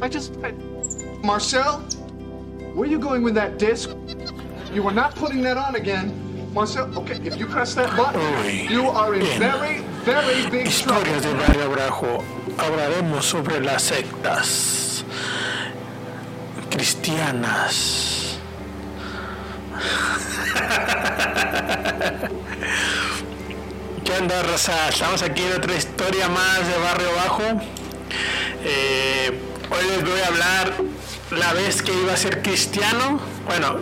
I just. I... Marcel, where are you going with that disc? You are not putting that on again. Marcel, okay, if you press that button, Uy, you are in bien. very, very big trouble. Historias de Barrio Abrajo. Hablaremos sobre las sectas cristianas. ¿Qué onda, raza? Estamos aquí en otra historia más de Barrio Bajo. Eh, hoy les voy a hablar la vez que iba a ser cristiano. Bueno,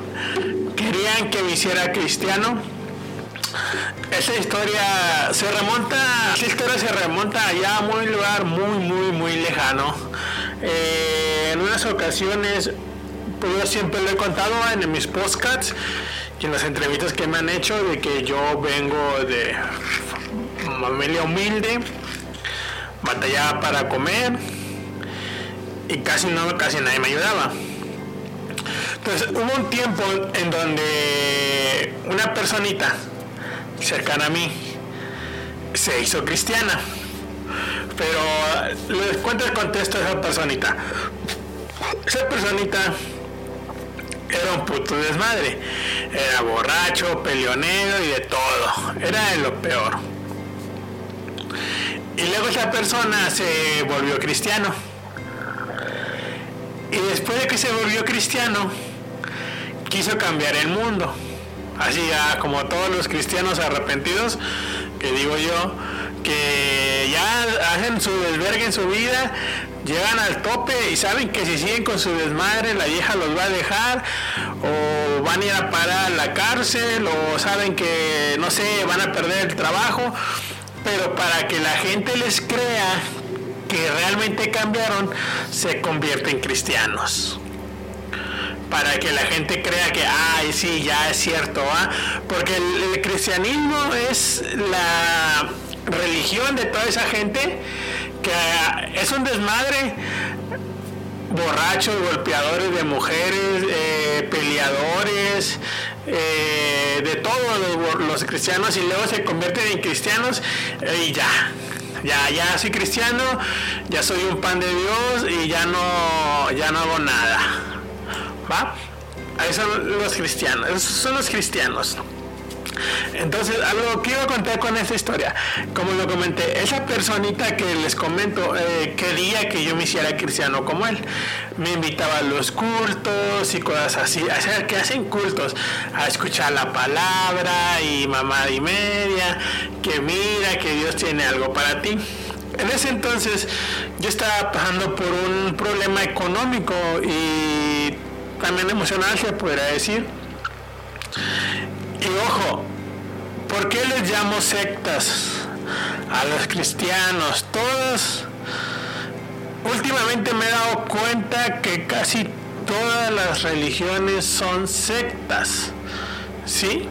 querían que me hiciera cristiano. Esta historia se remonta, esta historia se remonta allá a un lugar muy, muy, muy lejano. Eh, en unas ocasiones, pues yo siempre lo he contado en mis podcasts y en las entrevistas que me han hecho de que yo vengo de familia humilde, batallaba para comer y casi no, casi nadie me ayudaba. Entonces hubo un tiempo en donde una personita cercana a mí se hizo cristiana. Pero les cuento el contexto de esa personita. Esa personita era un puto desmadre. Era borracho, peleonero y de todo. Era de lo peor. Y luego esa persona se volvió cristiano. Y después de que se volvió cristiano, quiso cambiar el mundo. Así ya como todos los cristianos arrepentidos, que digo yo, que ya hacen su desvergue en su vida, llegan al tope y saben que si siguen con su desmadre, la vieja los va a dejar, o van a ir a parar a la cárcel, o saben que, no sé, van a perder el trabajo, pero para que la gente les crea que realmente cambiaron, se convierten en cristianos para que la gente crea que, ay, sí, ya es cierto, ¿ah? porque el, cristianismo es la religión de toda esa gente que ah, es un desmadre, borrachos, golpeadores de mujeres, eh, peleadores, eh, de todos los, cristianos y luego se convierten en cristianos y ya. Ya, ya soy cristiano, ya soy un pan de Dios y ya no, ya no hago nada. ¿Va? Ahí son los cristianos, esos son los cristianos. Entonces, algo que iba a contar con esta historia, como lo comenté, esa personita que les comento eh, quería que yo me hiciera cristiano como él. Me invitaba a los cultos y cosas así, o sea, que hacen cultos, a escuchar la palabra y mamá y media, que mira que Dios tiene algo para ti. En ese entonces yo estaba pasando por un problema económico y también emocional se podría decir. Y ojo, ¿por qué les llamo sectas a los cristianos? Todos, últimamente me he dado cuenta que casi todas las religiones son sectas, ¿sí?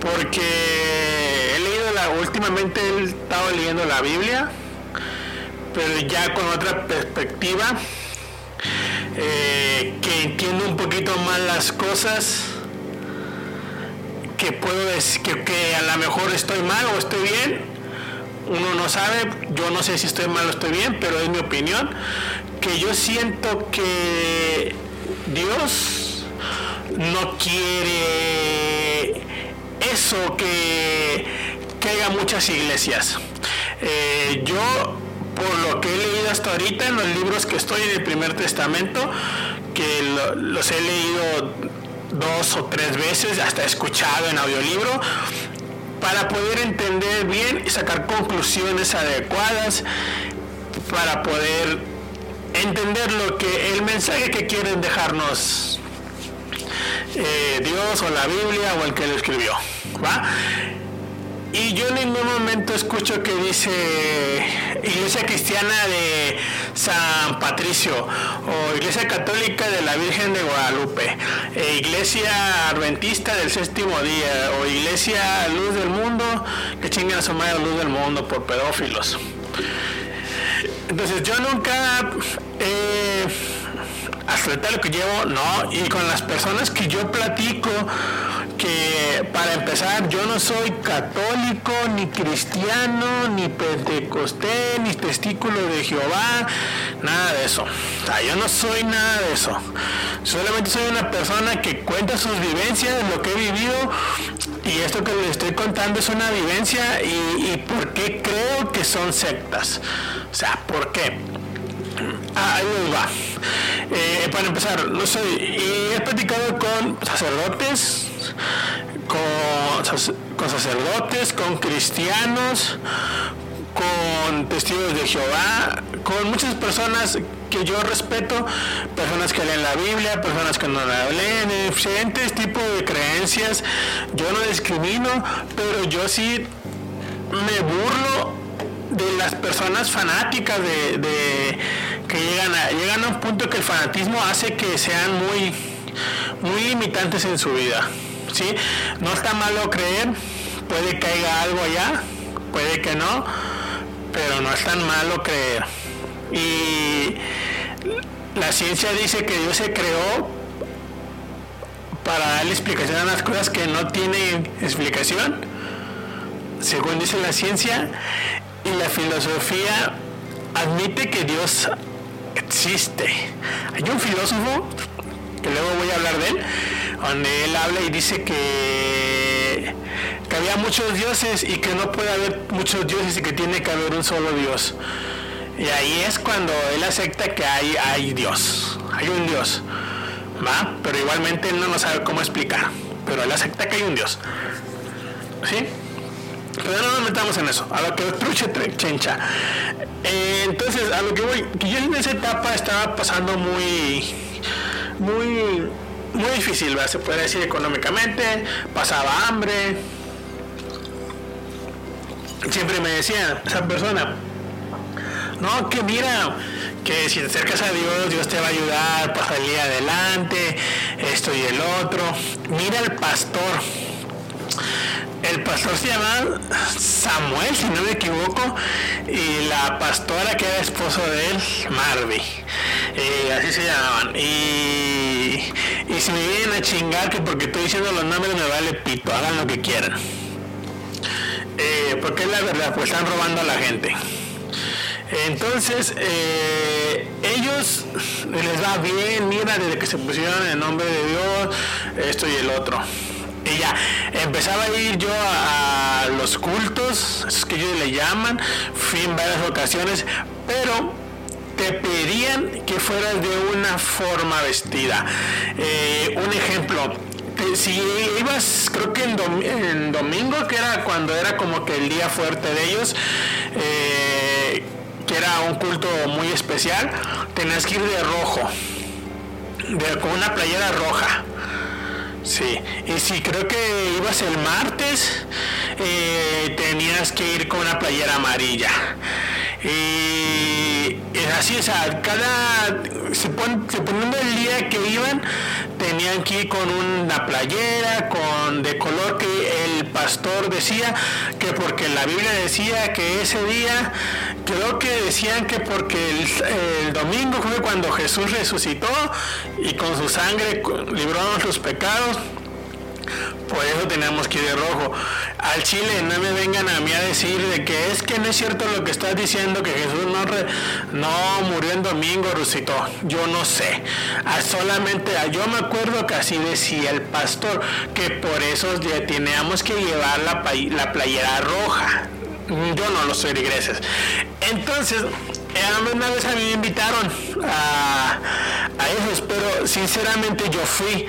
Porque he leído la, últimamente he estado leyendo la Biblia, pero ya con otra perspectiva, eh, que entiendo un poquito más las cosas que puedo decir que, que, a lo mejor estoy mal o estoy bien. Uno no sabe, yo no sé si estoy mal o estoy bien, pero es mi opinión. Que yo siento que Dios no quiere eso que, que haya muchas iglesias. Eh, yo, por lo que he leído hasta ahorita en los libros que estoy en el primer testamento, que lo, los he leído dos o tres veces, hasta escuchado en audiolibro, para poder entender bien y sacar conclusiones adecuadas, para poder entender lo que el mensaje que quieren dejarnos eh, Dios o la Biblia o el que lo escribió. ¿va? Y yo en ningún momento escucho que dice Iglesia Cristiana de San Patricio o Iglesia Católica de la Virgen de Guadalupe, e Iglesia Adventista del Séptimo Día o Iglesia Luz del Mundo, que chingan a su madre Luz del Mundo por pedófilos. Entonces yo nunca, eh, ahorita lo que llevo, no, y con las personas que yo platico, que para empezar yo no soy católico, ni cristiano, ni pentecostés, ni testículo de Jehová, nada de eso. O sea, yo no soy nada de eso. Solamente soy una persona que cuenta sus vivencias, lo que he vivido, y esto que les estoy contando es una vivencia y, y por qué creo que son sectas. O sea, ¿por qué? Ah, ahí va. Eh, para empezar, no sé, he platicado con sacerdotes, con, con sacerdotes, con cristianos, con testigos de Jehová, con muchas personas que yo respeto, personas que leen la Biblia, personas que no la leen, diferentes tipos de creencias. Yo no discrimino, pero yo sí me burlo de las personas fanáticas de, que llegan a, llegan a un punto que el fanatismo hace que sean muy, muy limitantes en su vida. ¿sí? No está malo creer, puede que haya algo allá, puede que no, pero no es tan malo creer. Y la ciencia dice que Dios se creó para darle explicación a las cosas que no tienen explicación, según dice la ciencia, y la filosofía admite que Dios existe. Hay un filósofo, que luego voy a hablar de él, donde él habla y dice que, había muchos dioses y que no puede haber muchos dioses y que tiene que haber un solo Dios. Y ahí es cuando él acepta que hay, hay Dios, hay un Dios. ¿Va? Pero igualmente él no lo sabe cómo explicar. Pero él acepta que hay un Dios. ¿Sí? Pero no nos metamos en eso, a lo que truche chencha. Eh, entonces, a lo que voy, yo en esa etapa estaba pasando muy, muy, muy difícil, se puede decir económicamente, pasaba hambre. Siempre me decía esa persona, no, que mira, que si te acercas a Dios, Dios te va a ayudar para salir adelante, esto y el otro. Mira el pastor el pastor se llama Samuel, si no me equivoco, y la pastora que era esposo de él, Marby. Eh, así se llamaban. Y, si me vienen a chingar que porque estoy diciendo los nombres me vale pito, hagan lo que quieran. Eh, porque es la verdad, pues están robando a la gente. Entonces, eh, ellos les va bien, mira, desde que se pusieron en nombre de Dios, esto y el otro y ya empezaba a ir yo a, los cultos, esos que ellos le llaman, fui en varias ocasiones, pero te pedían que fueras de una forma vestida. Eh, un ejemplo, si ibas, creo que en, domingo, que era cuando era como que el día fuerte de ellos, eh, que era un culto muy especial, tenías que ir de rojo, con una playera roja. Sí, y si creo que ibas el martes, eh, tenías que ir con una playera amarilla. Así, o sea, cada, se el día que iban, tenían que ir con una playera, con de color que el pastor decía, que porque la Biblia decía que ese día, creo que decían que porque el, domingo fue cuando Jesús resucitó y con su sangre libró nuestros pecados por eso tenemos que ir de rojo. Al Chile no me vengan a mí a decir de que es que no es cierto lo que estás diciendo, que Jesús no, no murió en domingo, resucitó. Yo no sé. Ah, solamente, ah, yo me acuerdo que así decía el pastor, que por eso teníamos que llevar la, la playera roja. Yo no lo soy de iglesias. Entonces, una vez a mí me invitaron a, a esos, pero sinceramente yo fui,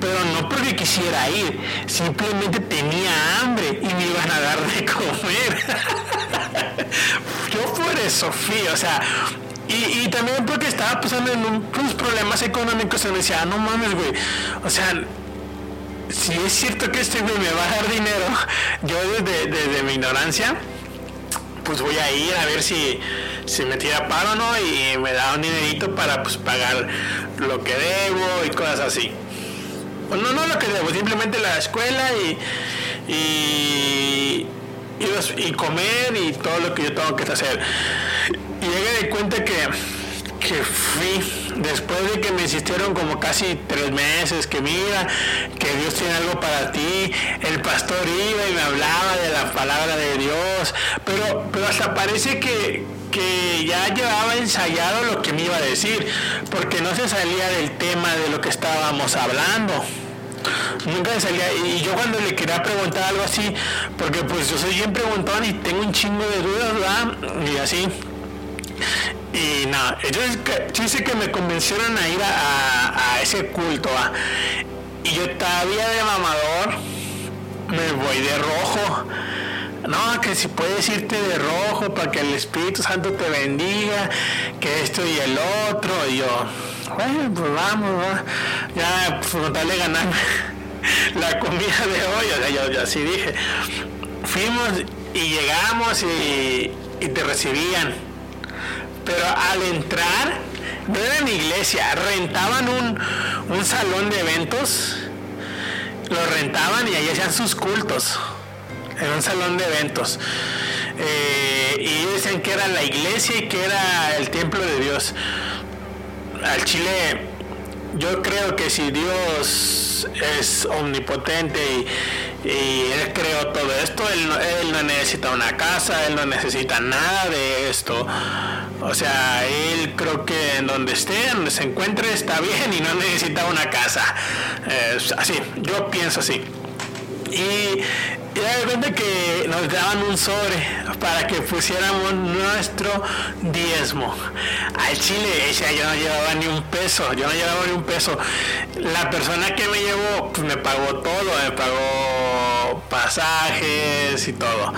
pero no porque quisiera ir, simplemente tenía hambre y me iban a dar de comer. yo por eso fui, o sea, y, también porque estaba pasando en unos problemas económicos, se me decía, ah, no mames, güey, o sea, si es cierto que este güey me va a dar dinero, yo desde, desde mi ignorancia, pues voy a ir a ver si, si me tira paro no y me da un dinerito para pues pagar lo que debo y cosas así. Pues no, no lo que debo, simplemente la escuela y, y, y, comer y todo lo que yo tengo que hacer. Y llegué de cuenta que que fui después de que me insistieron como casi tres meses que mira que Dios tiene algo para ti el pastor iba y me hablaba de la palabra de Dios pero pero hasta parece que que ya llevaba ensayado lo que me iba a decir porque no se salía del tema de lo que estábamos hablando nunca me salía y yo cuando le quería preguntar algo así porque pues yo soy bien preguntón y tengo un chingo de dudas ¿verdad? y así y nada, entonces dice que me convencieron a ir a, ese culto. Y yo todavía de mamador me voy de rojo. No, que si puedes irte de rojo para que el Espíritu Santo te bendiga, que esto y el otro. Y yo, bueno, pues vamos, ya, pues con tal la comida de hoy. O sea, yo, así dije. Fuimos y llegamos y, te recibían pero al entrar, no era mi iglesia, rentaban un, salón de eventos, lo rentaban y ahí hacían sus cultos, en un salón de eventos. Eh, y decían que era la iglesia y que era el templo de Dios. Al Chile, yo creo que si Dios es omnipotente y, Él creó todo esto, él no necesita una casa, Él no necesita nada de esto. O sea, él creo que en donde esté, donde se encuentre, está bien y no necesita una casa. así, yo pienso así. Y, y de repente que nos daban un sobre para que pusiéramos nuestro diezmo. Al Chile, ese yo no llevaba ni un peso, yo no llevaba ni un peso. La persona que me llevó, pues me pagó todo, me pagó pasajes y todo.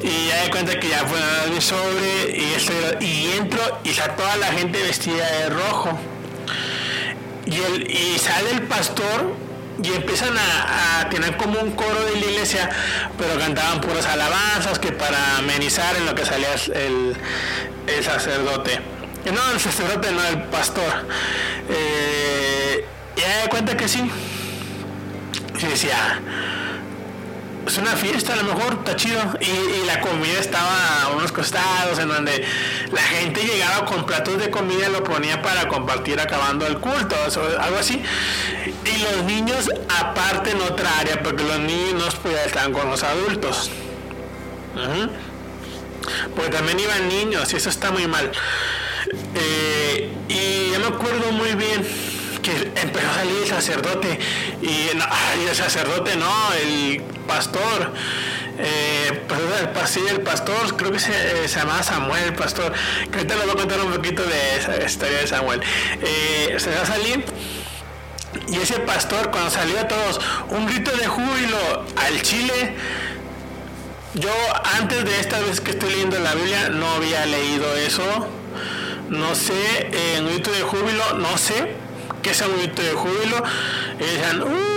Y ya de cuenta que ya fue mi sobre y, estoy, y entro y está toda la gente vestida de rojo. Y, el, y sale el pastor y empiezan a, tener como un coro de la iglesia, pero cantaban puras alabanzas que para amenizar en lo que salía el, el sacerdote. No, el sacerdote, no, el pastor. Eh, y de cuenta que sí. Y decía, es una fiesta a lo mejor, está chido. Y, la comida estaba a unos costados en donde la gente llegaba con platos de comida y lo ponía para compartir acabando el culto, algo así. Y los niños aparte en otra área, porque los niños pues estaban con los adultos. Pues también iban niños y eso está muy mal. Eh, y yo me acuerdo muy bien que empezó a salir el sacerdote y el sacerdote no, el pastor. Eh, pues, el, pastor, creo que se, se llamaba Samuel, el pastor. Que ahorita les voy a contar un poquito de esa historia de Samuel. Eh, se va a salir y ese pastor, cuando salió a todos, un grito de júbilo al Chile. Yo antes de esta vez que estoy leyendo la Biblia no había leído eso. No sé, eh, un grito de júbilo, no sé, que es un grito de júbilo, y decían, uh",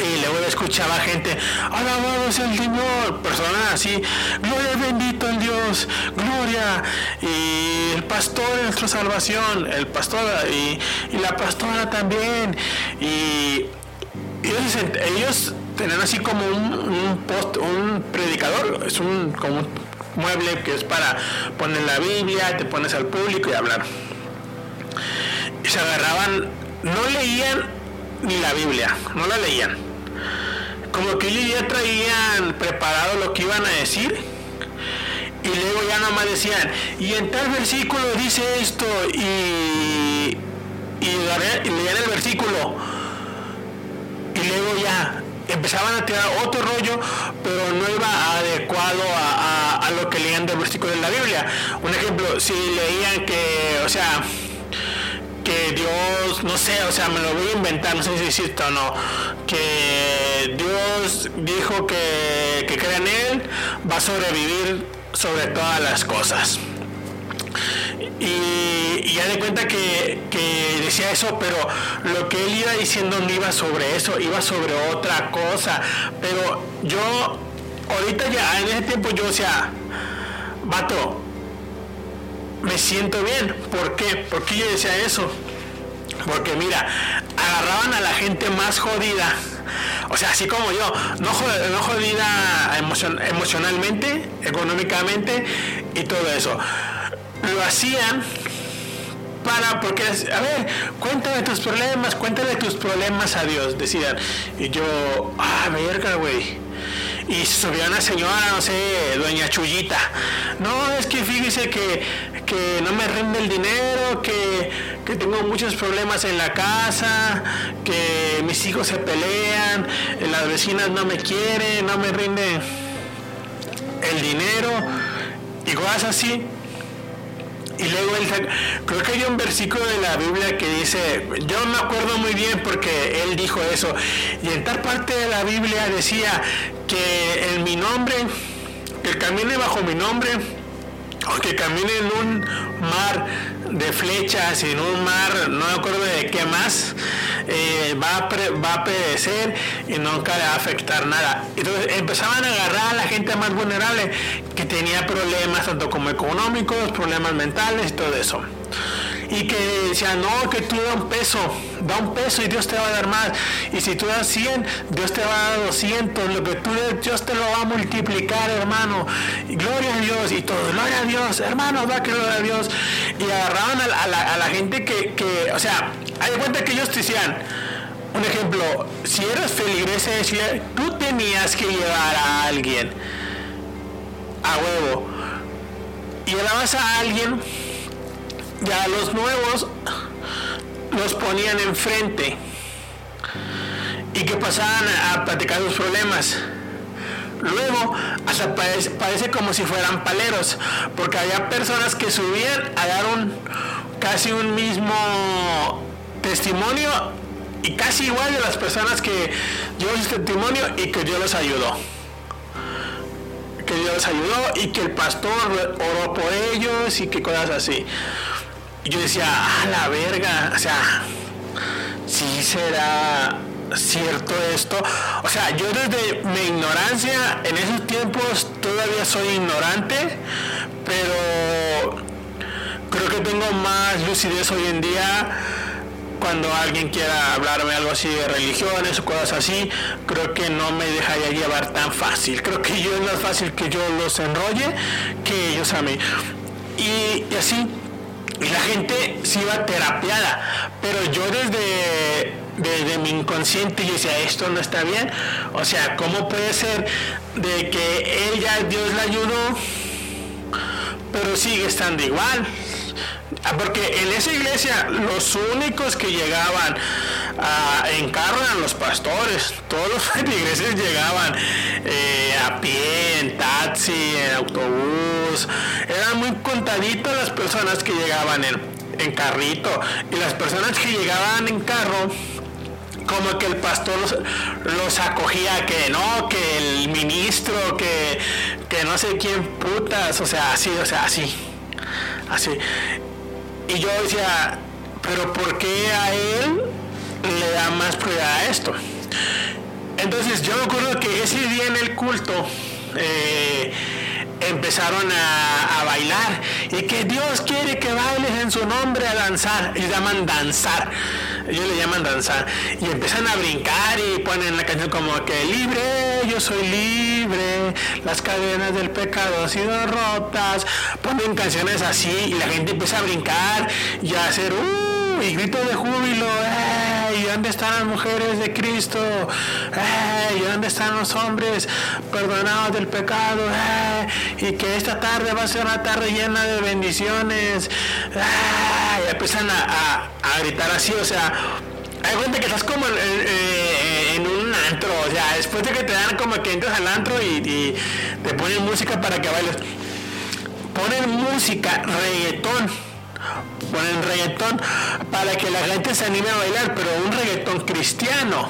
y luego escuchaba gente, alabado es el Señor, personas así, gloria bendito el Dios, gloria, y el pastor es nuestra salvación, el pastor y, la pastora también, y ellos, ellos tenían así como un, post, un predicador, es un como un mueble que es para poner la Biblia, te pones al público y hablar. Y se agarraban, no leían ni la Biblia, no la leían. Como que ellos ya traían preparado lo que iban a decir y luego ya nomás decían, y en tal versículo dice esto y, y, leían el versículo y luego ya empezaban a tirar otro rollo, pero no iba adecuado a, a, a lo que leían del versículo de la Biblia. Un ejemplo, si leían que, o sea, que Dios, no sé, o sea, me lo voy a inventar, no sé si existe o no, que Dios dijo que, que crea en Él, va a sobrevivir sobre todas las cosas. Y, ya de cuenta que, que, decía eso, pero lo que él iba diciendo no iba sobre eso, iba sobre otra cosa. Pero yo, ahorita ya, en ese tiempo yo decía, vato, me siento bien. ¿Por qué? ¿Por qué yo decía eso? Porque mira, agarraban a la gente más jodida. O sea, así como yo, no, jodida emocionalmente, económicamente y todo eso. Lo hacían señora, porque, a ver, cuéntame tus problemas, cuéntale tus problemas a Dios, decían. Y yo, ah, verga, güey y subía una señora, no sé, doña Chullita. No, es que fíjese que, que no me rinde el dinero, que, que, tengo muchos problemas en la casa, que mis hijos se pelean, las vecinas no me quieren, no me rinden el dinero y cosas así. Y luego él, creo que hay un versículo de la Biblia que dice, yo me acuerdo muy bien porque él dijo eso, y en tal parte de la Biblia decía que en mi nombre, que camine bajo mi nombre, que camine en un mar de flechas, en un mar, no me acuerdo de qué más, eh, va, a va a perecer y nunca le va a afectar nada. Entonces empezaban a agarrar a la gente más vulnerable que tenía problemas tanto como económicos, problemas mentales y todo eso y que decía, no, que tú da un peso, da un peso y Dios te va a dar más. Y si tú das 100, Dios te va a dar 200. Lo que tú des, Dios te lo va a multiplicar, hermano. Gloria a Dios y todo, gloria a Dios, hermano, va que gloria a Dios. Y agarraban a, la, gente que, o sea, hay cuenta que ellos te decían, un ejemplo, si eras feligrese, decía, tú tenías que llevar a alguien a huevo. Y llevabas a alguien ya los nuevos los ponían enfrente y que pasaban a platicar sus problemas. Luego, hasta parece, como si fueran paleros, porque había personas que subían a dar un casi un mismo testimonio y casi igual de las personas que dio su testimonio y que Dios los ayudó. Que Dios los ayudó y que el pastor oró por ellos y que cosas así. Yo decía, ah, la verga, o sea, sí será cierto esto. O sea, yo desde mi ignorancia, en esos tiempos todavía soy ignorante, pero creo que tengo más lucidez hoy en día cuando alguien quiera hablarme algo así de religiones o cosas así, creo que no me dejaría llevar tan fácil. Creo que yo es más fácil que yo los enrolle que ellos a mí. Y, así la gente se iba terapiada, pero yo desde, desde mi inconsciente yo decía, esto no está bien, o sea, ¿cómo puede ser de que él ya Dios le ayudó, pero sigue estando igual? Ah, porque en esa iglesia los únicos que llegaban ah, en carro eran los pastores. Todos los iglesias llegaban eh, a pie, en taxi, en autobús. Eran muy contaditas las personas que llegaban en, carrito. Y las personas que llegaban en carro como que el pastor los, acogía, que no, que el ministro, que, que no sé quién putas, o sea, así, o sea, así, así. Y yo decía, pero ¿por qué a él le da más prioridad a esto? Entonces yo me acuerdo que ese día en el culto eh, empezaron a, bailar y que Dios quiere que bailes en su nombre a danzar. Ellos llaman danzar. Ellos le llaman danzar. Y empiezan a brincar y ponen la canción como que libre, yo soy libre, las cadenas del pecado han sido rotas. Ponen canciones así y la gente empieza a brincar y a hacer uh, y grito de júbilo. ¿Y dónde están las mujeres de Cristo? ¿Y dónde están los hombres perdonados del pecado? Y que esta tarde va a ser una tarde llena de bendiciones. Y empiezan a, gritar así, o sea, hay cuenta que estás como en, un antro, o sea, después de que te dan como que entras al antro y, y te ponen música para que bailes. Ponen música, reggaetón ponen reggaetón para que la gente se anime a bailar, pero un reggaetón cristiano.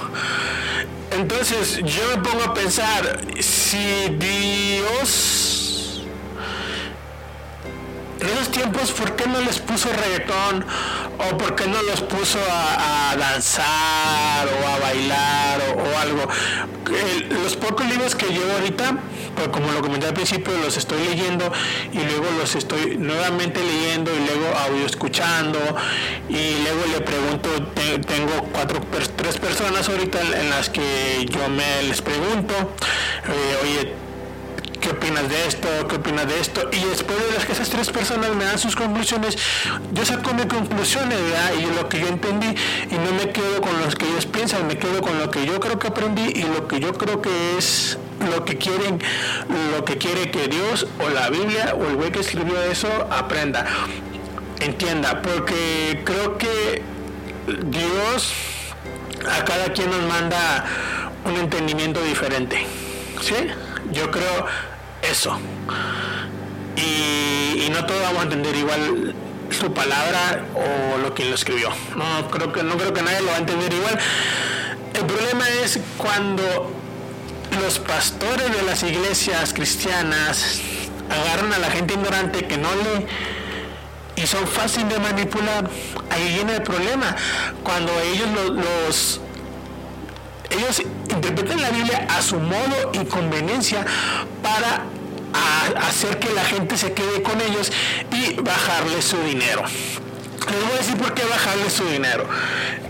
Entonces yo me pongo a pensar, si Dios en esos tiempos, ¿por qué no les puso reggaetón? ¿O por qué no los puso a, danzar o a bailar o, algo? los pocos libros que llevo ahorita, pues como lo comenté al principio, los estoy leyendo y luego los estoy nuevamente leyendo y luego audio escuchando y luego le pregunto, tengo cuatro, tres personas ahorita en las que yo me les pregunto, eh, oye, ¿qué opinas de esto? ¿Qué opinas de esto? Y después de las que esas tres personas me dan sus conclusiones, yo saco mis conclusiones. Y lo que yo entendí, y no me quedo con lo que ellos piensan, me quedo con lo que yo creo que aprendí y lo que yo creo que es lo que quieren, lo que quiere que Dios o la Biblia o el güey que escribió eso aprenda, entienda, porque creo que Dios a cada quien nos manda un entendimiento diferente. ¿Sí? Yo creo eso. Y, no todos vamos a entender igual su palabra o lo que lo escribió. No creo que no creo que nadie lo va a entender igual. El problema es cuando los pastores de las iglesias cristianas agarran a la gente ignorante que no le y son fáciles de manipular. Ahí viene el problema. Cuando ellos los ellos interpretan la Biblia a su modo y conveniencia para hacer que la gente se quede con ellos y bajarle su dinero. Les voy a decir por qué bajarle su dinero.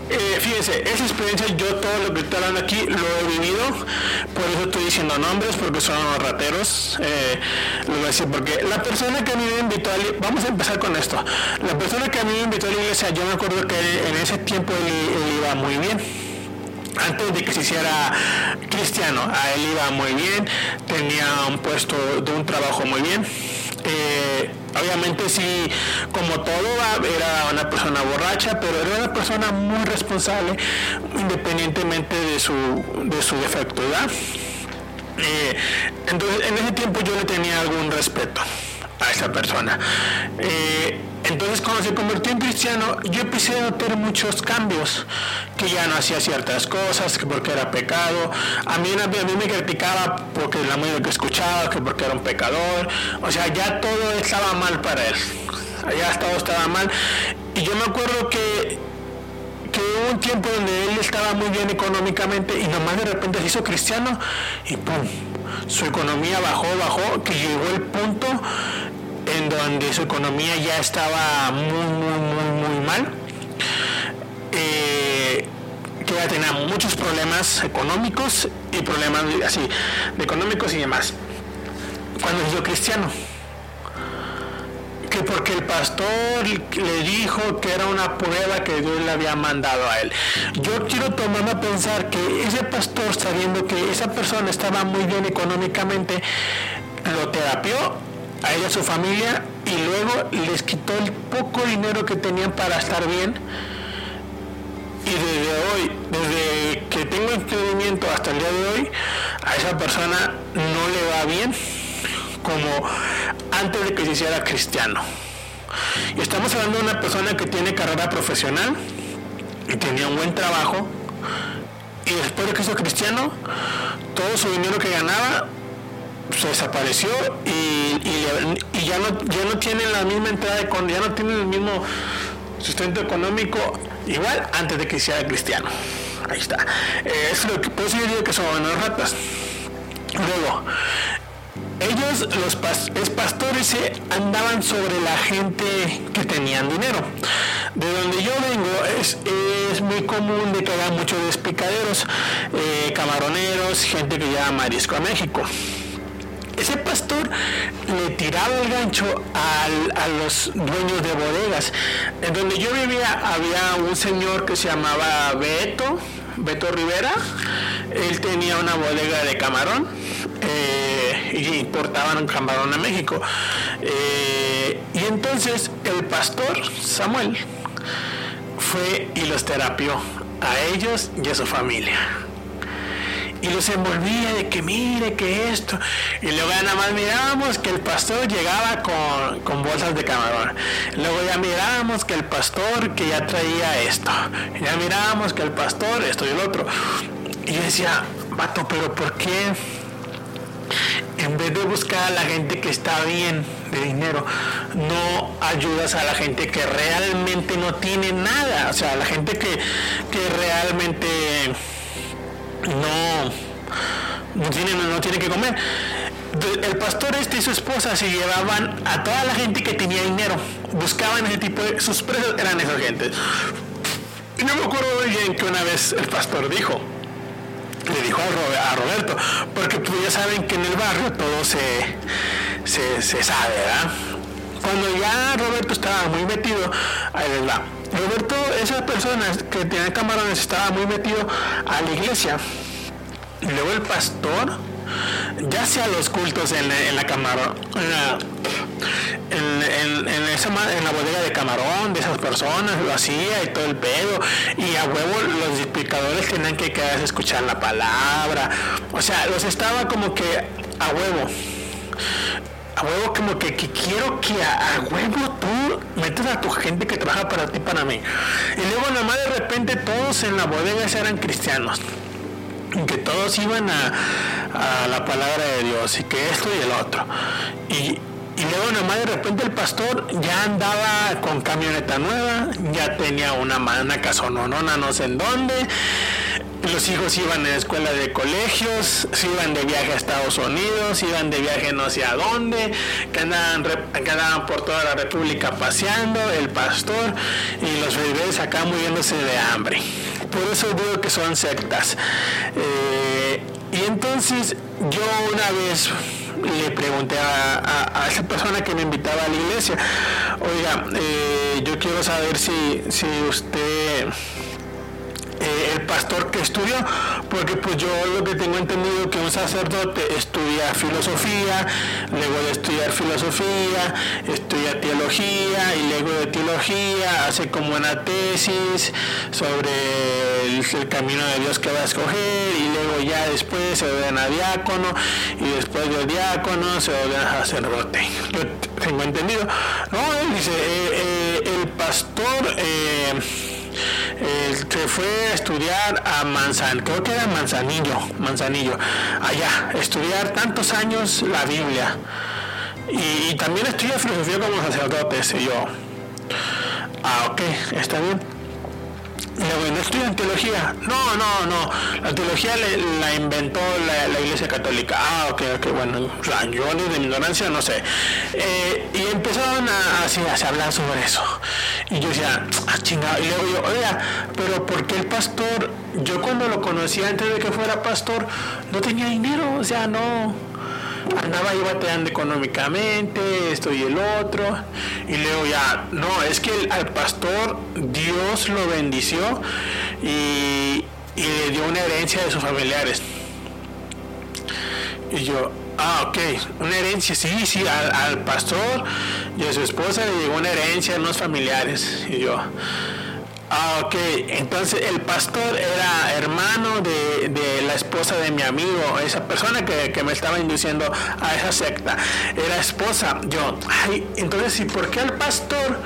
Eh, fíjense, esa experiencia yo todo lo que estoy hablando aquí lo he vivido, por eso estoy diciendo nombres, porque son rateros. Eh, les voy a decir porque la persona que a mí me invitó a vamos a empezar con esto. La persona que a mí me invitó a la iglesia, yo me acuerdo que en ese tiempo él iba muy bien antes de que se hiciera cristiano. A él iba muy bien, tenía un puesto de un trabajo muy bien. Eh, obviamente sí, como todo, era una persona borracha, pero era una persona muy responsable, independientemente de su, de su defecto, eh, entonces, en ese tiempo yo le tenía algún respeto a esa persona. Eh, entonces cuando se convirtió en cristiano, yo empecé a notar muchos cambios, que ya no hacía ciertas cosas, que porque era pecado. A mí, a mí me criticaba porque la música que escuchaba, que porque era un pecador. O sea, ya todo estaba mal para él. Ya todo estaba mal. Y yo me acuerdo que, que hubo un tiempo donde él estaba muy bien económicamente y nomás de repente se hizo cristiano y ¡pum! Su economía bajó, bajó, que llegó el punto en donde su economía ya estaba muy, muy, muy, muy mal. Eh, que ya tenía muchos problemas económicos y problemas así, económicos y demás. Cuando hizo cristiano, que porque el pastor le dijo que era una prueba que Dios le había mandado a él. Yo quiero tomarme a pensar que ese pastor, sabiendo que esa persona estaba muy bien económicamente, lo terapió a ella, a su familia, y luego les quitó el poco dinero que tenían para estar bien. Y desde hoy, desde que tengo entendimiento hasta el día de hoy, a esa persona no le va bien como antes de que se hiciera cristiano. Y estamos hablando de una persona que tiene carrera profesional y tenía un buen trabajo. Y después de que hizo cristiano, todo su dinero que ganaba se desapareció y, ya, no, ya no tienen la misma entrada, de, ya no tienen el mismo sustento económico igual antes de que sea cristiano. Ahí está. Eh, es lo que puedo decir que son buenos ratas. Luego, ellos, los pastores, andaban sobre la gente que tenían dinero. De donde yo vengo es, es muy común de que muchos despicaderos, eh, camaroneros, gente que lleva marisco a México ese pastor le tiraba el gancho a los dueños de bodegas. En donde yo vivía había un señor que se llamaba Beto, Beto Rivera. Él tenía una bodega de camarón eh, y importaban un camarón a México. Eh, y entonces el pastor Samuel fue y los terapió a ellos y a su familia y los envolvía de que mire que esto. Y luego ya nada más mirábamos que el pastor llegaba con, bolsas de camarón. Luego ya mirábamos que el pastor que ya traía esto. Ya mirábamos que el pastor esto y el otro. Y yo decía vato pero ¿por qué en vez de buscar a la gente que está bien de dinero, no ayudas a la gente que realmente no tiene nada, o sea, a la gente que, que realmente no, no tiene, que comer. El pastor este y su esposa se llevaban a toda la gente que tenía dinero, buscaban ese tipo de... Sus precios eran esas gentes. Y no me acuerdo bien que una vez el pastor dijo, le dijo a, Roberto, porque pues ya saben que en el barrio todo se, se, sabe, ¿verdad? Cuando ya Roberto estaba muy metido, ahí les Roberto, esas personas que tenían camarones estaba muy metido a la iglesia. Y luego el pastor, ya hacía los cultos en, la camarón, en, esa, en la bodega de camarón de esas personas, lo hacía y todo el pedo. Y a huevo los explicadores tenían que quedarse a escuchar la palabra. O sea, los estaba como que a huevo a huevo como que, quiero que a, huevo tú metas a tu gente que trabaja para ti, para mí. Y luego nada más de repente todos en la bodega eran cristianos. Que todos iban a, a, la palabra de Dios y que esto y el otro. Y, y luego nada más de repente el pastor ya andaba con camioneta nueva, ya tenía una, una casononona no sé en dónde los hijos iban a escuela de colegios, se iban de viaje a Estados Unidos, iban de viaje no sé a dónde, que andaban, por toda la República paseando, el pastor y los bebés acá muriéndose de hambre. Por eso digo que son sectas. Eh, y entonces yo una vez le pregunté a, esa persona que me invitaba a la iglesia, oiga, eh, yo quiero saber si, si usted eh, pastor que estudió, porque pues yo lo que tengo entendido que un sacerdote estudia filosofía, luego de estudiar filosofía, estudia teología y luego de teología hace como una tesis sobre el, camino de Dios que va a escoger y luego ya después se ordena diácono y después de diácono se ordena sacerdote. Yo tengo entendido. No, él dice, eh, eh, el pastor se fue a estudiar a Manzan, creo que era Manzanillo, Manzanillo, allá, estudiar tantos años la Biblia. Y, también estudia filosofía como sacerdote, y yo. Ah, ok, está bien no estudian teología. No, no, no. La teología la inventó la, Iglesia Católica. Ah, ok, ok, bueno. De mi ignorancia no sé. Eh, y empezaron a, así, a hablar sobre eso. Y yo decía, ah, chingado. Y luego yo, oiga, pero ¿por qué el pastor? Yo cuando lo conocí antes de que fuera pastor, no tenía dinero. O sea, no andaba ahí bateando económicamente, esto y el otro, y luego ya, no, es que al pastor Dios lo bendició y, le dio una herencia de sus familiares. Y yo, ah, ok, una herencia, sí, sí, al, al pastor y a su esposa le llegó una herencia de unos familiares. Y yo, Ah, ok. Entonces el pastor era hermano de, la esposa de mi amigo, esa persona que, me estaba induciendo a esa secta. Era esposa. Yo, ay, entonces, ¿y por qué el pastor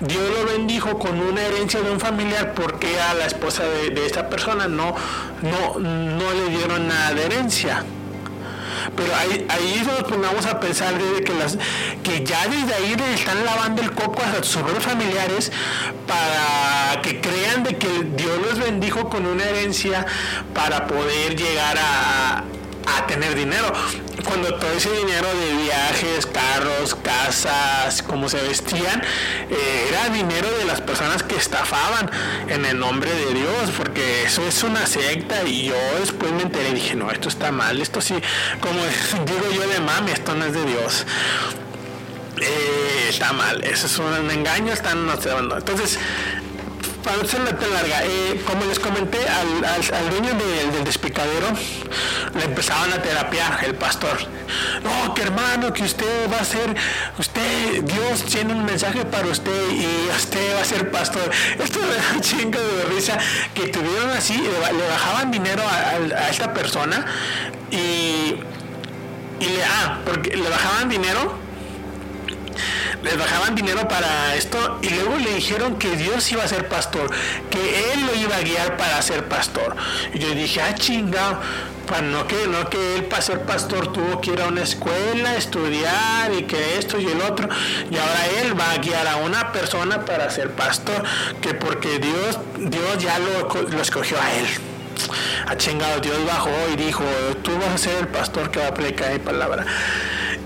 Dios lo bendijo con una herencia de un familiar? ¿Por qué a la esposa de, de esta persona no, no, no le dieron nada de herencia? Pero ahí, ahí nos pongamos a pensar desde que las que ya desde ahí le están lavando el coco a sus familiares para que crean de que Dios los bendijo con una herencia para poder llegar a, a tener dinero. Cuando todo ese dinero de viajes, carros, casas, como se vestían, eh, era dinero de las personas que estafaban en el nombre de Dios, porque eso es una secta y yo después me enteré y dije, no, esto está mal, esto sí, como digo yo de mami, esto no es de Dios. Eh, está mal, eso es un engaño, están no Entonces, para no tan larga, eh, como les comenté, al, al, dueño del despicadero le empezaban a terapiar el pastor. No, que hermano, que usted va a ser, usted, Dios tiene un mensaje para usted y usted va a ser pastor. Esto me da chingo de risa que tuvieron así, le, bajaban dinero a, esta persona y, y le, ah, porque le bajaban dinero les bajaban dinero para esto y luego le dijeron que Dios iba a ser pastor, que Él lo iba a guiar para ser pastor. Y yo dije, ah, chingado, pues no que, no que Él para ser pastor tuvo que ir a una escuela, estudiar y que esto y el otro, y ahora Él va a guiar a una persona para ser pastor, que porque Dios, Dios ya lo, escogió a Él. A chingado, Dios bajó y dijo, tú vas a ser el pastor que va a predicar mi palabra.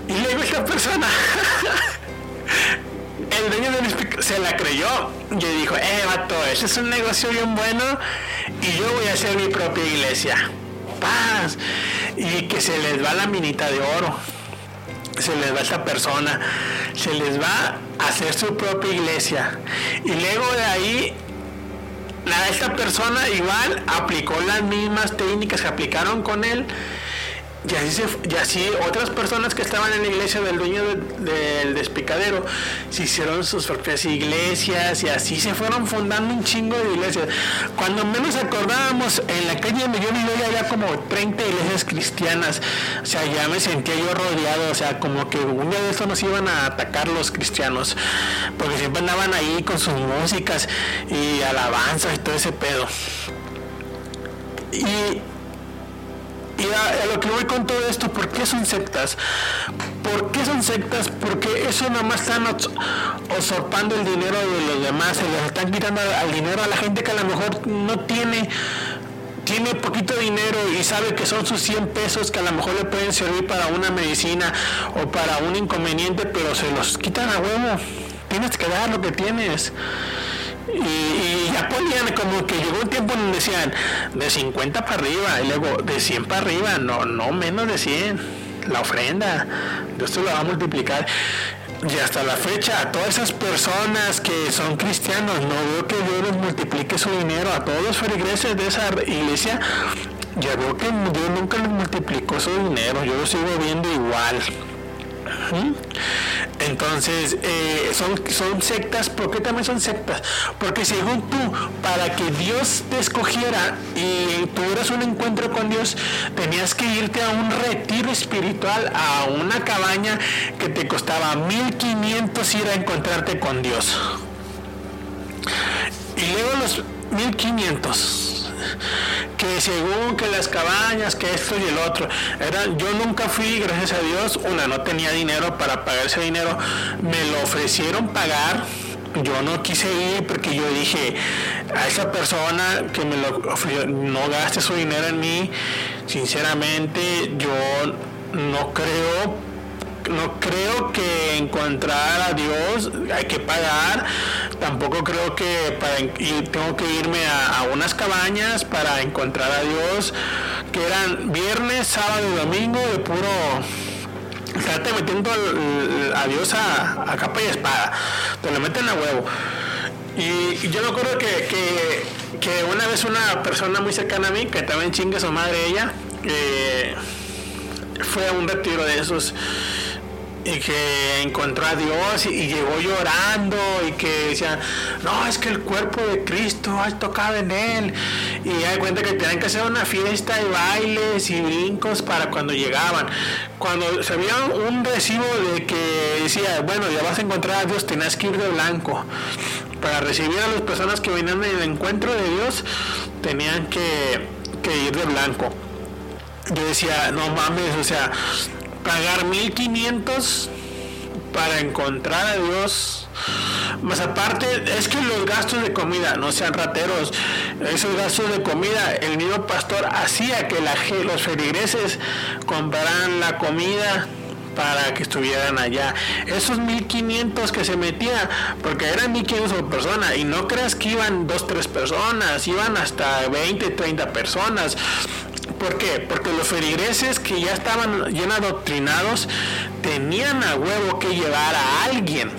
Y luego esta persona el dueño del se la creyó y dijo, eh, vato, ese es un negocio bien bueno y yo voy a hacer mi propia iglesia. paz, y que se les va la minita de oro, se les va esta persona, se les va a hacer su propia iglesia. Y luego de ahí esta persona igual aplicó las mismas técnicas que aplicaron con él y así, y así otras personas que estaban en la iglesia del dueño del despicadero se hicieron sus propias iglesias y así se fueron fundando un chingo de iglesias. Cuando menos acordábamos, en la calle donde yo vivía había como 30 iglesias cristianas. O sea, ya me sentía yo rodeado, o sea, como que un día de esto nos iban a atacar los cristianos, porque siempre andaban ahí con sus músicas y alabanzas y todo ese pedo. Y y a, lo que voy con todo esto, ¿por qué son sectas? ¿Por qué son sectas? Porque eso nada más están usurpando el dinero de los demás, se les están quitando al dinero a la gente que a lo mejor no tiene tiene poquito dinero y sabe que son sus 100 pesos que a lo mejor le pueden servir para una medicina o para un inconveniente, pero se los quitan a huevo. Tienes que dar lo que tienes. Y, ya ponían como que llegó un tiempo donde decían de 50 para arriba y luego de 100 para arriba, no, no menos de 100. La ofrenda, Dios te lo va a multiplicar. Y hasta la fecha, a todas esas personas que son cristianos, no veo que Dios les multiplique su dinero. A todos los feligreses de esa iglesia, ya veo que Dios nunca les multiplicó su dinero. Yo lo sigo viendo igual. Entonces, eh, son, son sectas, ¿por qué también son sectas? Porque según tú, para que Dios te escogiera y tuvieras un encuentro con Dios, tenías que irte a un retiro espiritual, a una cabaña que te costaba 1500 ir a encontrarte con Dios. Y luego los 1500 que según que las cabañas, que esto y el otro, eran, yo nunca fui, gracias a Dios, una, no tenía dinero para pagar ese dinero, me lo ofrecieron pagar, yo no quise ir porque yo dije a esa persona que me lo ofreció, no gaste su dinero en mí, sinceramente yo no creo no creo que encontrar a Dios hay que pagar. Tampoco creo que y tengo que irme a, unas cabañas para encontrar a Dios, que eran viernes, sábado y domingo de puro estarte metiendo a Dios a, capa y espada. Te lo meten a huevo. Y, yo me acuerdo que, que, una vez una persona muy cercana a mí, que también chingue su madre ella, eh, fue a un retiro de esos y que encontró a Dios y, llegó llorando y que decía, no, es que el cuerpo de Cristo ha tocado en él. Y hay cuenta que tenían que hacer una fiesta y bailes y brincos para cuando llegaban. Cuando se había un recibo de que decía, bueno, ya vas a encontrar a Dios, tenías que ir de blanco. Para recibir a las personas que venían del encuentro de Dios, tenían que, que ir de blanco. Yo decía, no mames, o sea, pagar 1500 para encontrar a Dios. Más aparte, es que los gastos de comida, no sean rateros, esos gastos de comida, el mismo pastor hacía que la, los feligreses compraran la comida para que estuvieran allá. Esos 1500 que se metía, porque eran 1500 por persona, y no creas que iban dos, tres personas, iban hasta 20, 30 personas. ¿Por qué? Porque los feligreses que ya estaban bien adoctrinados tenían a huevo que llevar a alguien.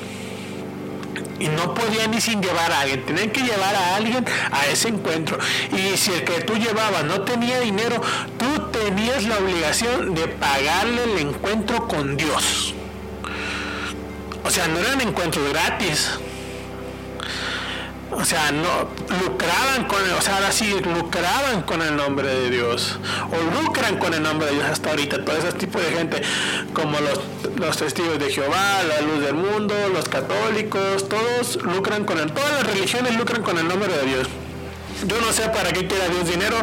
Y no podían ni sin llevar a alguien, tenían que llevar a alguien a ese encuentro. Y si el que tú llevabas no tenía dinero, tú tenías la obligación de pagarle el encuentro con Dios. O sea, no eran encuentros gratis o sea, no lucraban con, o sea, ahora sí lucraban con el nombre de Dios, o lucran con el nombre de Dios hasta ahorita, todo ese tipo de gente, como los, los testigos de Jehová, la luz del mundo, los católicos, todos lucran con el, todas las religiones lucran con el nombre de Dios. Yo no sé para qué quiera Dios dinero,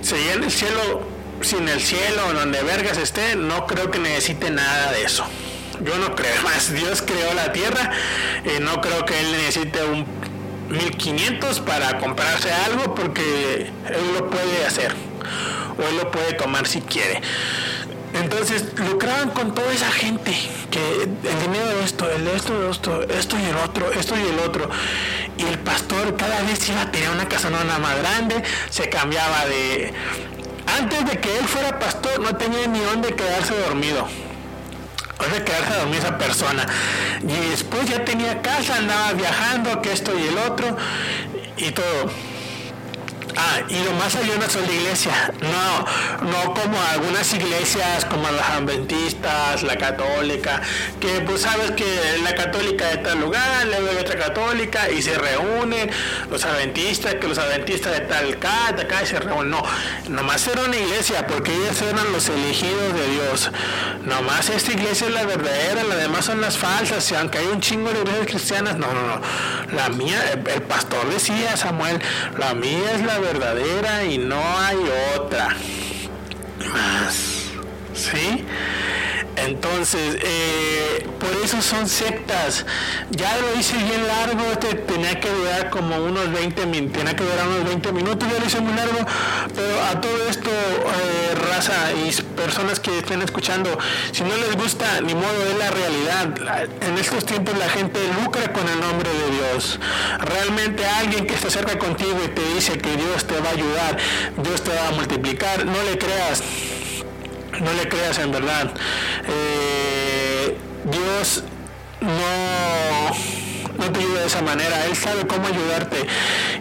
si en el cielo, sin el cielo, donde vergas esté, no creo que necesite nada de eso. Yo no creo más. Dios creó la tierra y no creo que Él necesite un 1500 para comprarse algo porque él lo puede hacer o él lo puede tomar si quiere. Entonces lucraban con toda esa gente que el dinero de esto, el de esto, de esto, esto y el otro, esto y el otro. Y el pastor cada vez iba a tener una casonona más grande, se cambiaba de, antes de que él fuera pastor no tenía ni dónde quedarse dormido. Dónde quedarse dormido esa persona. Y después ya tenía casa, andaba viajando, que esto y el otro, y todo. Ah, y lo más hay una sola iglesia, no, no como algunas iglesias como las adventistas, la católica, que pues sabes que la católica de tal lugar, luego hay otra católica y se reúnen los adventistas, que los adventistas de tal acá, de acá y se reúnen. No, nomás era una iglesia porque ellos eran los elegidos de Dios. Nomás esta iglesia es la verdadera, las demás son las falsas, y aunque hay un chingo de iglesias cristianas, no, no, no. La mía, el pastor decía Samuel, la mía es la verdadera y no hay otra más. ¿Sí? Entonces, eh, por eso son sectas. Ya lo hice bien largo, este tenía que durar como unos 20 minutos, tenía que durar unos 20 minutos, ya lo hice muy largo, pero a todo esto, eh, raza y personas que estén escuchando, si no les gusta, ni modo, es la realidad. En estos tiempos la gente lucra con el nombre de Dios. Realmente alguien que está cerca contigo y te dice que Dios te va a ayudar, Dios te va a multiplicar, no le creas no le creas en verdad. Eh, Dios no, no te ayuda de esa manera, Él sabe cómo ayudarte.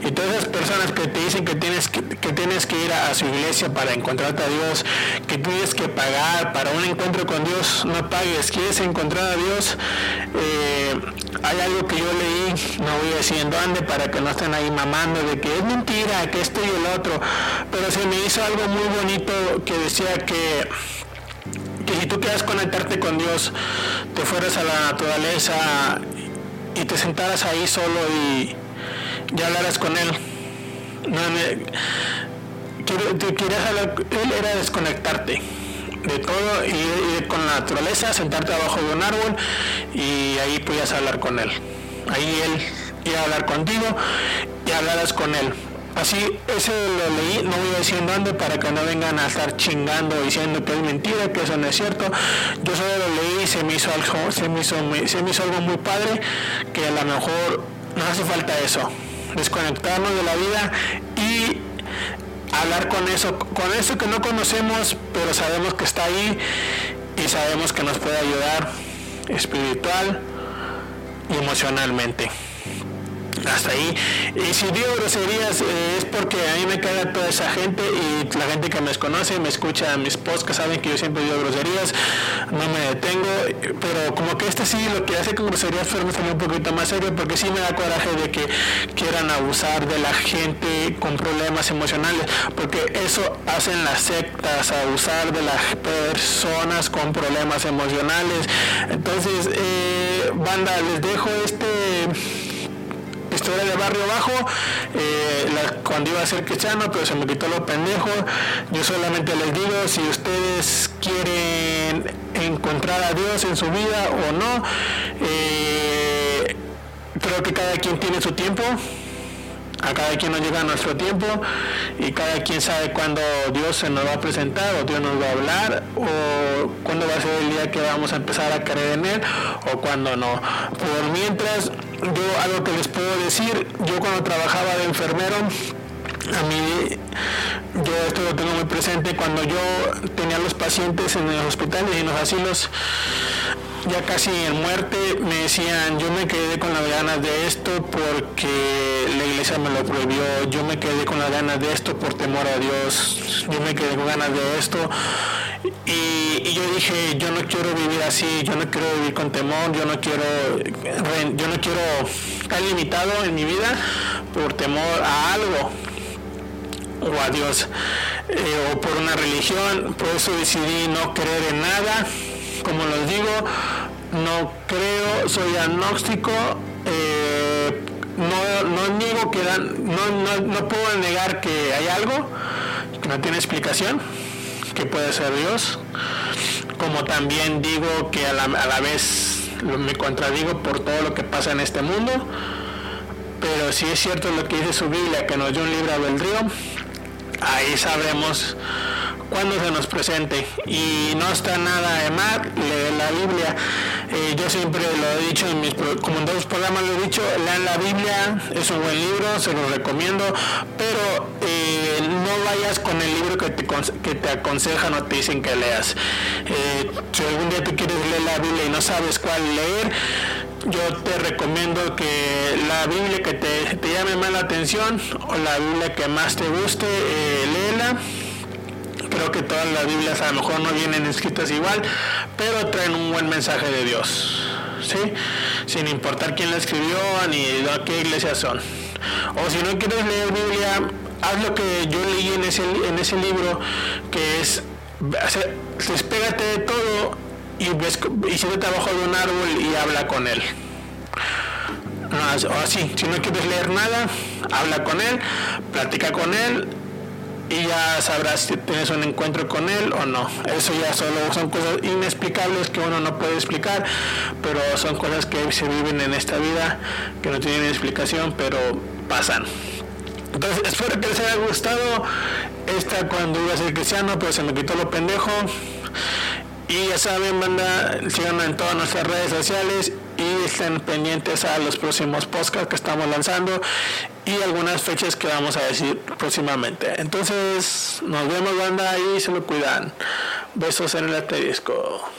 Y todas esas personas que te dicen que tienes que, tienes que ir a, su iglesia para encontrarte a Dios, que tienes que pagar para un encuentro con Dios, no pagues. ¿Quieres encontrar a Dios? Eh, hay algo que yo leí, no voy a decir en dónde, para que no estén ahí mamando de que es mentira, que esto y el otro, pero se me hizo algo muy bonito que decía que que si tú quieres conectarte con Dios, te fueras a la naturaleza y te sentaras ahí solo y, hablaras con Él. No, te querías hablar, Él era desconectarte de todo y, con la naturaleza, sentarte abajo de un árbol y ahí podías hablar con Él. Ahí Él iba a hablar contigo y hablarás con Él. Así, ese lo leí, no voy a decir dónde para que no vengan a estar chingando diciendo que es mentira, que eso no es cierto. Yo solo lo leí y se me hizo algo, se me hizo, se me hizo algo muy padre, que a lo mejor no hace falta eso, desconectarnos de la vida y hablar con eso, con eso que no conocemos, pero sabemos que está ahí y sabemos que nos puede ayudar espiritual y emocionalmente hasta ahí. Y si digo groserías eh, es porque a mí me cae toda esa gente y la gente que me conoce, me escucha mis que saben que yo siempre digo groserías, no me detengo, pero como que este sí lo que hace con groserías fue un poquito más serio porque sí me da coraje de que quieran abusar de la gente con problemas emocionales, porque eso hacen las sectas, abusar de las personas con problemas emocionales. Entonces, eh, banda, les dejo este historia de barrio bajo, eh, cuando iba a ser cristiano, pero se me quitó lo pendejo. Yo solamente les digo, si ustedes quieren encontrar a Dios en su vida o no, eh, creo que cada quien tiene su tiempo a cada quien nos llega nuestro tiempo y cada quien sabe cuándo Dios se nos va a presentar o Dios nos va a hablar o cuándo va a ser el día que vamos a empezar a creer en Él o cuándo no. Por mientras, yo algo que les puedo decir, yo cuando trabajaba de enfermero, a mí, yo esto lo tengo muy presente, cuando yo tenía los pacientes en los hospitales y en los asilos, ya casi en muerte, me decían, yo me quedé con las ganas de esto porque la iglesia me lo prohibió, yo me quedé con las ganas de esto por temor a Dios, yo me quedé con ganas de esto. Y, yo dije, yo no quiero vivir así, yo no quiero vivir con temor, yo no quiero, yo no quiero estar limitado en mi vida por temor a algo o a Dios eh, o por una religión, por eso decidí no creer en nada como les digo, no creo, soy agnóstico, eh, no, niego que no, puedo negar que hay algo que no tiene explicación, que puede ser Dios, como también digo que a la, a la vez me contradigo por todo lo que pasa en este mundo, pero si es cierto lo que dice su Biblia, que nos dio un libre albedrío, ahí sabremos cuando se nos presente. Y no está nada de mal leer la Biblia. Eh, yo siempre lo he dicho, en mis, como en dos programas lo he dicho, lean la Biblia, es un buen libro, se lo recomiendo, pero eh, no vayas con el libro que te, que te aconsejan o te dicen que leas. Eh, si algún día tú quieres leer la Biblia y no sabes cuál leer, yo te recomiendo que la Biblia que te, te llame más la atención o la Biblia que más te guste, léela creo que todas las Biblias a lo mejor no vienen escritas igual, pero traen un buen mensaje de Dios, ¿sí? Sin importar quién la escribió ni de qué iglesia son. O si no quieres leer Biblia, haz lo que yo leí en ese, en ese libro, que es, despégate de todo y, ves, y siéntate abajo de un árbol y habla con él. O así, si no quieres leer nada, habla con él, platica con él, y ya sabrás si tienes un encuentro con él o no. Eso ya solo son cosas inexplicables que uno no puede explicar, pero son cosas que se viven en esta vida, que no tienen explicación, pero pasan. Entonces, espero que les haya gustado esta cuando iba a ser cristiano, pero se me quitó lo pendejo. Y ya saben, banda, síganos en todas nuestras redes sociales y estén pendientes a los próximos podcasts que estamos lanzando y algunas fechas que vamos a decir próximamente. Entonces, nos vemos, banda, y se lo cuidan. Besos en el asterisco.